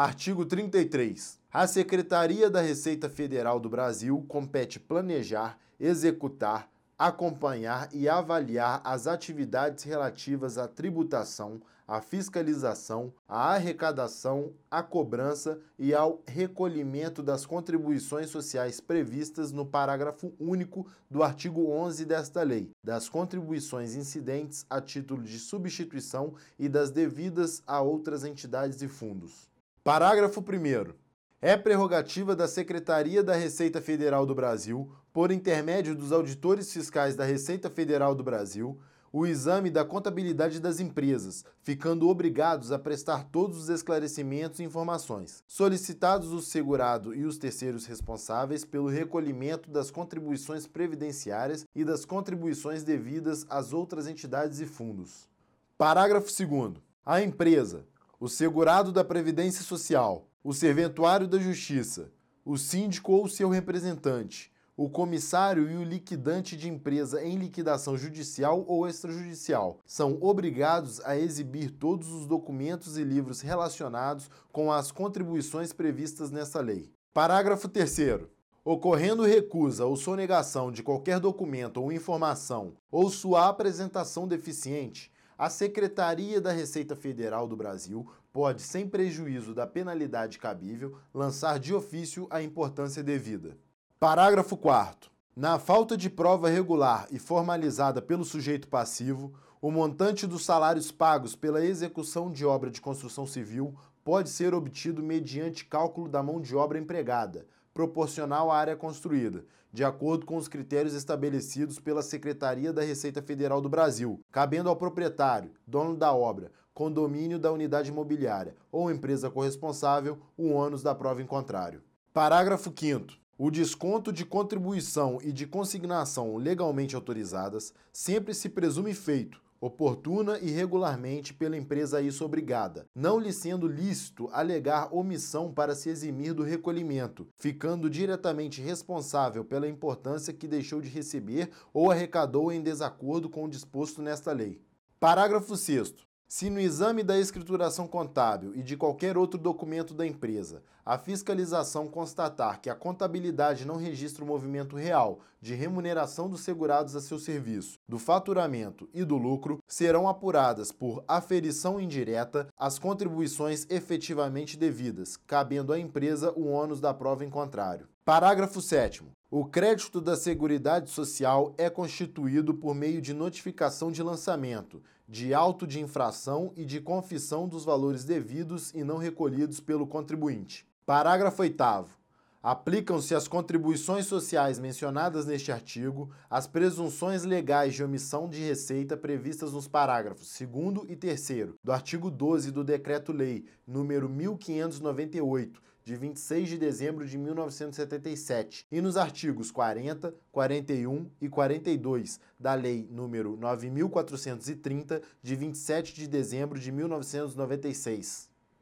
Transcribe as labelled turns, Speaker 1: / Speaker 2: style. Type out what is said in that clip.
Speaker 1: Artigo 33. A Secretaria da Receita Federal do Brasil compete planejar, executar, acompanhar e avaliar as atividades relativas à tributação, à fiscalização, à arrecadação, à cobrança e ao recolhimento das contribuições sociais previstas no parágrafo único do artigo 11 desta lei, das contribuições incidentes a título de substituição e das devidas a outras entidades e fundos. Parágrafo 1 é prerrogativa da Secretaria da Receita Federal do Brasil, por intermédio dos auditores fiscais da Receita Federal do Brasil, o exame da contabilidade das empresas, ficando obrigados a prestar todos os esclarecimentos e informações, solicitados o segurado e os terceiros responsáveis pelo recolhimento das contribuições previdenciárias e das contribuições devidas às outras entidades e fundos. Parágrafo 2. A empresa, o segurado da Previdência Social, o serventuário da Justiça, o síndico ou seu representante, o comissário e o liquidante de empresa em liquidação judicial ou extrajudicial são obrigados a exibir todos os documentos e livros relacionados com as contribuições previstas nessa lei. Parágrafo 3. Ocorrendo recusa ou sonegação de qualquer documento ou informação ou sua apresentação deficiente, a Secretaria da Receita Federal do Brasil pode, sem prejuízo da penalidade cabível, lançar de ofício a importância devida. Parágrafo 4. Na falta de prova regular e formalizada pelo sujeito passivo, o montante dos salários pagos pela execução de obra de construção civil pode ser obtido mediante cálculo da mão de obra empregada, proporcional à área construída, de acordo com os critérios estabelecidos pela Secretaria da Receita Federal do Brasil, cabendo ao proprietário, dono da obra, condomínio da unidade imobiliária ou empresa corresponsável o ônus da prova em contrário. Parágrafo 5 o desconto de contribuição e de consignação legalmente autorizadas sempre se presume feito, oportuna e regularmente pela empresa a isso obrigada, não lhe sendo lícito alegar omissão para se eximir do recolhimento, ficando diretamente responsável pela importância que deixou de receber ou arrecadou em desacordo com o disposto nesta lei. Parágrafo 6 se no exame da escrituração contábil e de qualquer outro documento da empresa, a fiscalização constatar que a contabilidade não registra o movimento real de remuneração dos segurados a seu serviço, do faturamento e do lucro, serão apuradas por aferição indireta as contribuições efetivamente devidas, cabendo à empresa o ônus da prova em contrário. Parágrafo 7 o crédito da Seguridade Social é constituído por meio de notificação de lançamento, de auto de infração e de confissão dos valores devidos e não recolhidos pelo contribuinte. Parágrafo 8 Aplicam-se às contribuições sociais mencionadas neste artigo as presunções legais de omissão de receita previstas nos parágrafos 2 e 3 do artigo 12 do Decreto-Lei número 1598, de 26 de dezembro de 1977, e nos artigos 40, 41 e 42 da Lei número 9430, de 27 de dezembro de 1996.